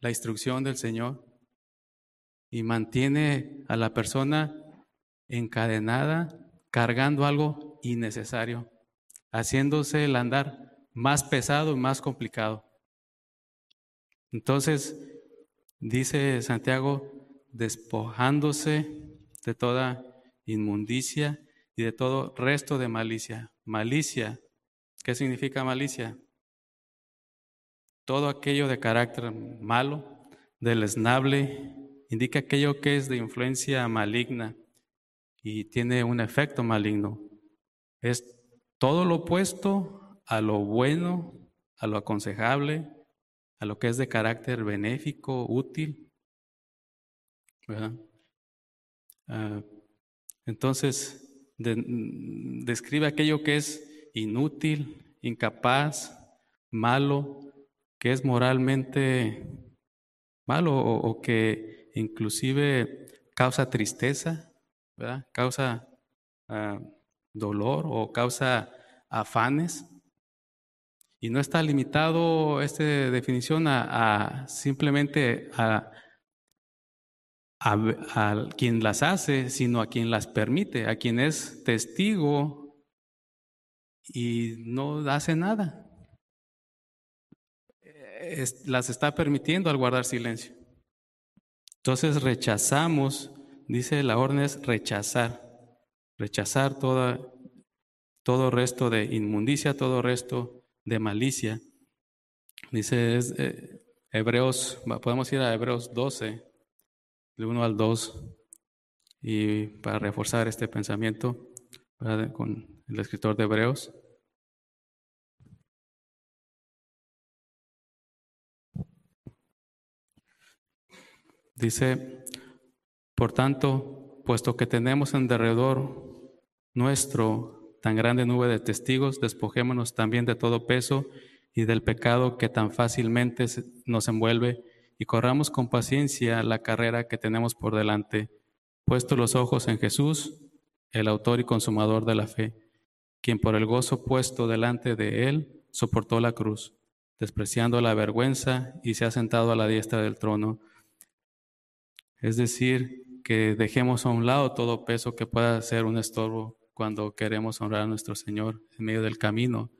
la instrucción del Señor y mantiene a la persona encadenada cargando algo innecesario, haciéndose el andar más pesado y más complicado. Entonces, dice Santiago, despojándose de toda inmundicia y de todo resto de malicia. Malicia, ¿qué significa malicia? Todo aquello de carácter malo, deleznable, indica aquello que es de influencia maligna y tiene un efecto maligno. Es todo lo opuesto a lo bueno, a lo aconsejable, a lo que es de carácter benéfico, útil. Ah, entonces, describe aquello que es inútil, incapaz, malo, que es moralmente malo o, que inclusive causa tristeza. Causa ah, dolor o causa afanes. Y no está limitado esta definición a, simplemente a, quien las hace, sino a quien las permite, a quien es testigo y no hace nada. las está permitiendo al guardar silencio. Entonces rechazamos, dice la orden es rechazar, rechazar toda, todo resto de inmundicia, todo resto de malicia. Dice eh, Hebreos, podemos ir a Hebreos 12, del 1 al 2, y para reforzar este pensamiento con el escritor de Hebreos. Dice, por tanto, puesto que tenemos en derredor nuestro tan grande nube de testigos, despojémonos también de todo peso y del pecado que tan fácilmente nos envuelve y corramos con paciencia la carrera que tenemos por delante, puesto los ojos en Jesús, el autor y consumador de la fe, quien por el gozo puesto delante de él soportó la cruz, despreciando la vergüenza y se ha sentado a la diestra del trono. Es decir, que dejemos a un lado todo peso que pueda ser un estorbo cuando queremos honrar a nuestro Señor en medio del camino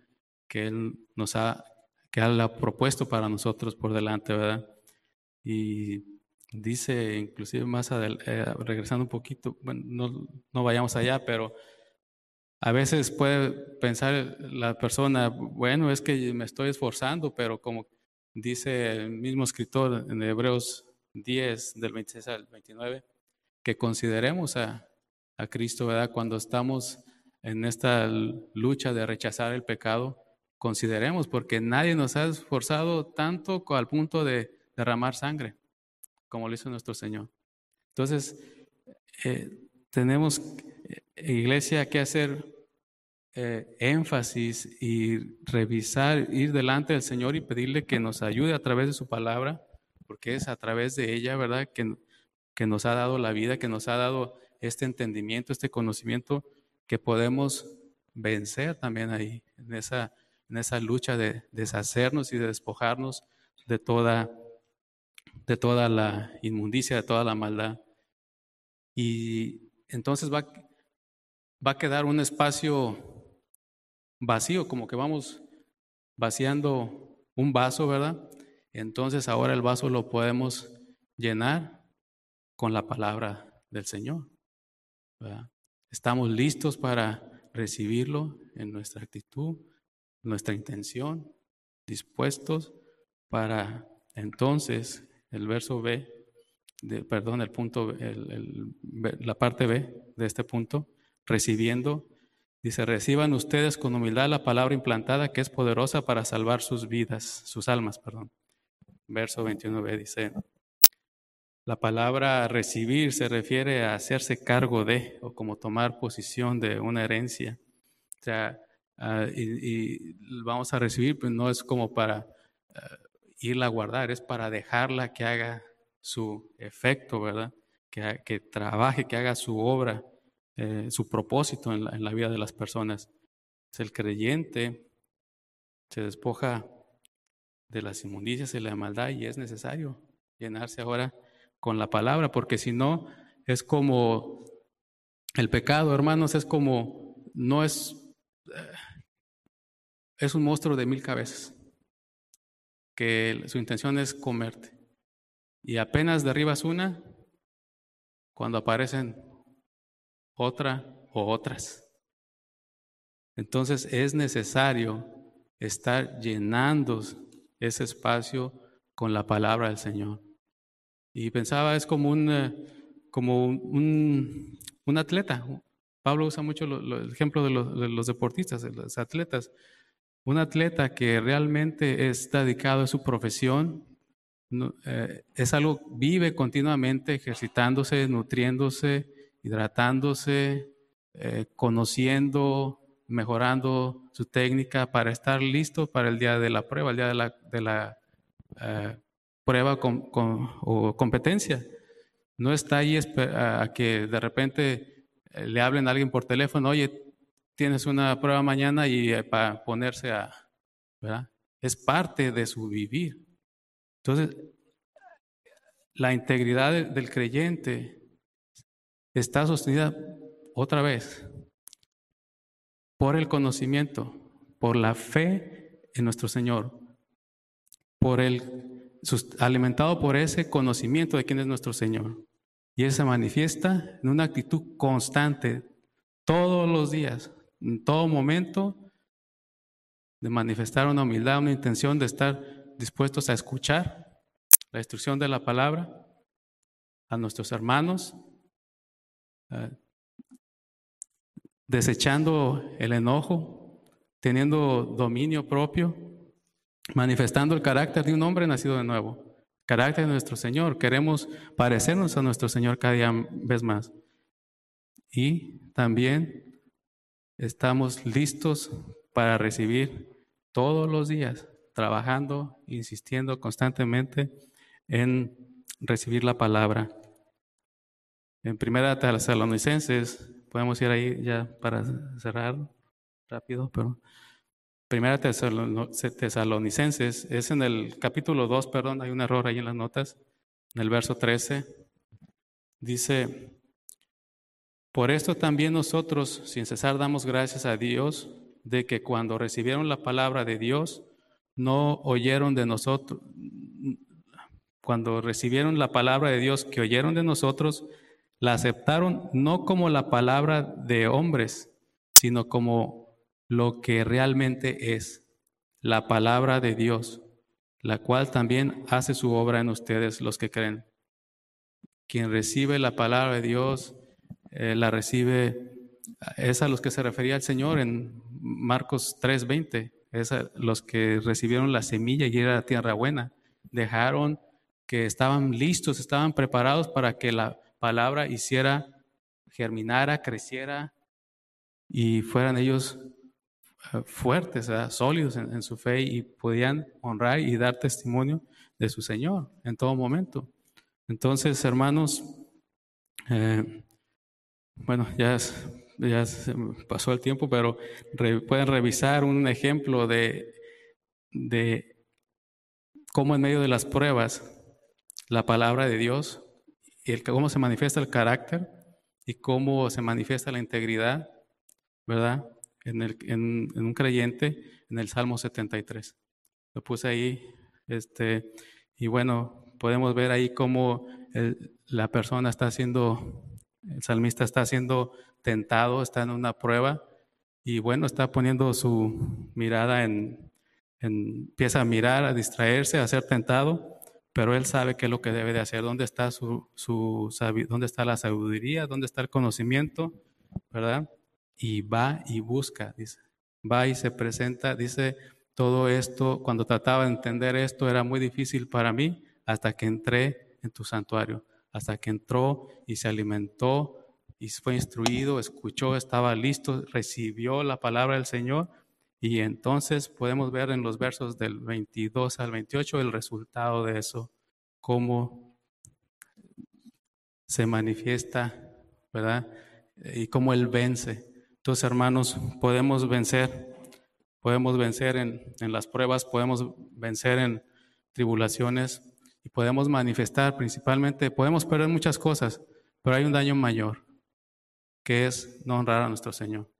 que Él nos ha, que Él ha propuesto para nosotros por delante, ¿verdad? Y dice, inclusive más adelante, eh, regresando un poquito, bueno, no, no vayamos allá, pero a veces puede pensar la persona, bueno, es que me estoy esforzando, pero como dice el mismo escritor en Hebreos 10, del 26 al 29, que consideremos a, a Cristo, ¿verdad? Cuando estamos en esta lucha de rechazar el pecado, consideremos, porque nadie nos ha esforzado tanto al punto de derramar sangre, como lo hizo nuestro Señor. Entonces, eh, tenemos, eh, iglesia, que hacer eh, énfasis y revisar, ir delante del Señor y pedirle que nos ayude a través de su palabra, porque es a través de ella, ¿verdad?, que, que nos ha dado la vida, que nos ha dado este entendimiento, este conocimiento que podemos vencer también ahí, en esa, en esa lucha de deshacernos y de despojarnos de toda, de toda la inmundicia, de toda la maldad. Y entonces va, va a quedar un espacio vacío, como que vamos vaciando un vaso, ¿verdad? Entonces ahora el vaso lo podemos llenar con la palabra del Señor. Estamos listos para recibirlo en nuestra actitud, nuestra intención, dispuestos para entonces el verso B, perdón, el punto, la parte B de este punto, recibiendo, dice, reciban ustedes con humildad la palabra implantada que es poderosa para salvar sus vidas, sus almas, perdón. Verso 21b dice, la palabra recibir se refiere a hacerse cargo de o como tomar posición de una herencia. O sea, ah, y, vamos a recibir, pues no es como para ah, irla a guardar, es para dejarla que haga su efecto, ¿verdad? Que, trabaje, que haga su obra, eh, su propósito en la, en la vida de las personas. El creyente se despoja de las inmundicias y la maldad y es necesario llenarse ahora con la palabra, porque si no, es como el pecado, hermanos, es como, no es, eh, es un monstruo de mil cabezas, que su intención es comerte. Y apenas derribas una, cuando aparecen otra o otras. Entonces es necesario estar llenando ese espacio con la palabra del Señor. Y pensaba, es como un, eh, como un, un atleta. Pablo usa mucho el ejemplo de los, de los, deportistas, de los atletas. Un atleta que realmente está dedicado a su profesión, eh, es algo, vive continuamente ejercitándose, nutriéndose, hidratándose, eh, conociendo, mejorando su técnica para estar listo para el día de la prueba, el día de la, de la prueba o competencia. No está ahí a que de repente eh, le hablen a alguien por teléfono, oye, tienes una prueba mañana y eh, para ponerse a, ¿verdad? Es parte de su vivir. Entonces, la integridad del creyente está sostenida otra vez por el conocimiento, por la fe en nuestro Señor, por el alimentado por ese conocimiento de quién es nuestro Señor. Y Él se manifiesta en una actitud constante, todos los días, en todo momento, de manifestar una humildad, una intención de estar dispuestos a escuchar la instrucción de la palabra a nuestros hermanos, eh, desechando el enojo, teniendo dominio propio, manifestando el carácter de un hombre nacido de nuevo, carácter de nuestro Señor. Queremos parecernos a nuestro Señor cada día vez más. Y también estamos listos para recibir todos los días, trabajando, insistiendo constantemente en recibir la palabra. En Primera Tesalonicenses, podemos ir ahí ya para cerrar rápido, pero Primera Tesalonicenses es en el capítulo 2, perdón, hay un error ahí en las notas, en el verso 13. Dice, por esto también nosotros, sin cesar, damos gracias a Dios de que cuando recibieron la palabra de Dios, no oyeron de nosotros, cuando recibieron la palabra de Dios que oyeron de nosotros, la aceptaron no como la palabra de hombres, sino como lo que realmente es, la palabra de Dios, la cual también hace su obra en ustedes los que creen. Quien recibe la palabra de Dios, eh, la recibe, es a los que se refería el Señor en Marcos 3:20, es a los que recibieron la semilla y era tierra buena, dejaron que estaban listos, estaban preparados para que la palabra hiciera, germinara, creciera y fueran ellos eh, fuertes, sólidos en, su fe y podían honrar y dar testimonio de su Señor en todo momento. Entonces, hermanos, eh, bueno, ya, ya pasó el tiempo, pero pueden revisar un ejemplo de, de cómo en medio de las pruebas la palabra de Dios y el, cómo se manifiesta el carácter y cómo se manifiesta la integridad, ¿verdad? En, el, en, un creyente en el Salmo 73. Lo puse ahí, este, y bueno, podemos ver ahí cómo la persona está siendo, el salmista está siendo tentado, está en una prueba, y bueno, está poniendo su mirada en, en empieza a mirar, a distraerse, a ser tentado, pero él sabe qué es lo que debe de hacer, dónde está, su, su, dónde está la sabiduría, dónde está el conocimiento, ¿verdad? Y va y busca, dice. Va y se presenta, dice, todo esto, cuando trataba de entender esto, era muy difícil para mí hasta que entré en tu santuario, hasta que entró y se alimentó y fue instruido, escuchó, estaba listo, recibió la palabra del Señor y entonces podemos ver en los versos del 22 al 28 el resultado de eso, cómo se manifiesta, ¿verdad? Y cómo Él vence. Entonces, hermanos, podemos vencer, podemos vencer en, en las pruebas, podemos vencer en tribulaciones y podemos manifestar principalmente, podemos perder muchas cosas, pero hay un daño mayor, que es no honrar a nuestro Señor.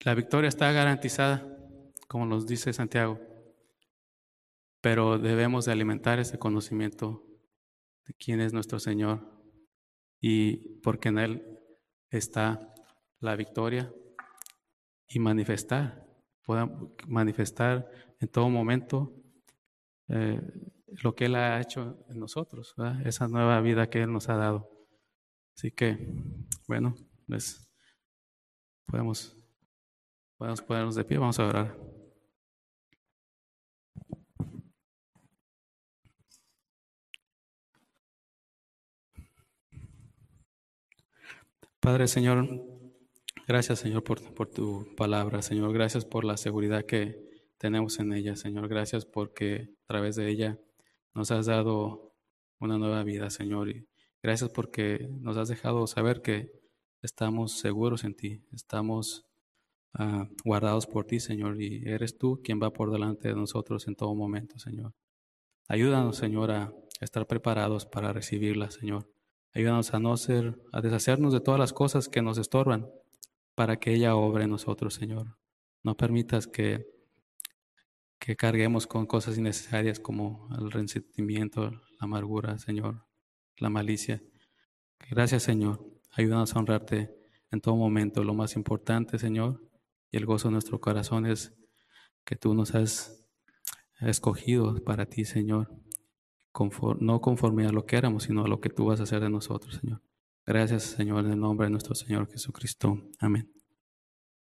La victoria está garantizada, como nos dice Santiago, pero debemos de alimentar ese conocimiento de quién es nuestro Señor y porque en Él está la victoria y manifestar, podamos manifestar en todo momento eh, lo que Él ha hecho en nosotros, esa nueva vida que Él nos ha dado. Así que, bueno, pues podemos Podemos ponernos de pie, vamos a orar. Padre Señor, gracias Señor por, tu palabra, Señor, gracias por la seguridad que tenemos en ella, Señor. Gracias porque a través de ella nos has dado una nueva vida, Señor. Y gracias porque nos has dejado saber que estamos seguros en ti, estamos ah, guardados por ti, Señor, y eres tú quien va por delante de nosotros en todo momento, Señor. Ayúdanos, Señor, a estar preparados para recibirla, Señor. Ayúdanos a no ser, a deshacernos de todas las cosas que nos estorban para que ella obre en nosotros, Señor. No permitas que, que carguemos con cosas innecesarias como el resentimiento, la amargura, Señor, la malicia. Gracias, Señor. Ayúdanos a honrarte en todo momento. Lo más importante, Señor, y el gozo de nuestro corazón es que tú nos has escogido para ti, Señor no conforme a lo que éramos, sino a lo que tú vas a hacer de nosotros, Señor. Gracias, Señor, en el nombre de nuestro Señor Jesucristo. Amén.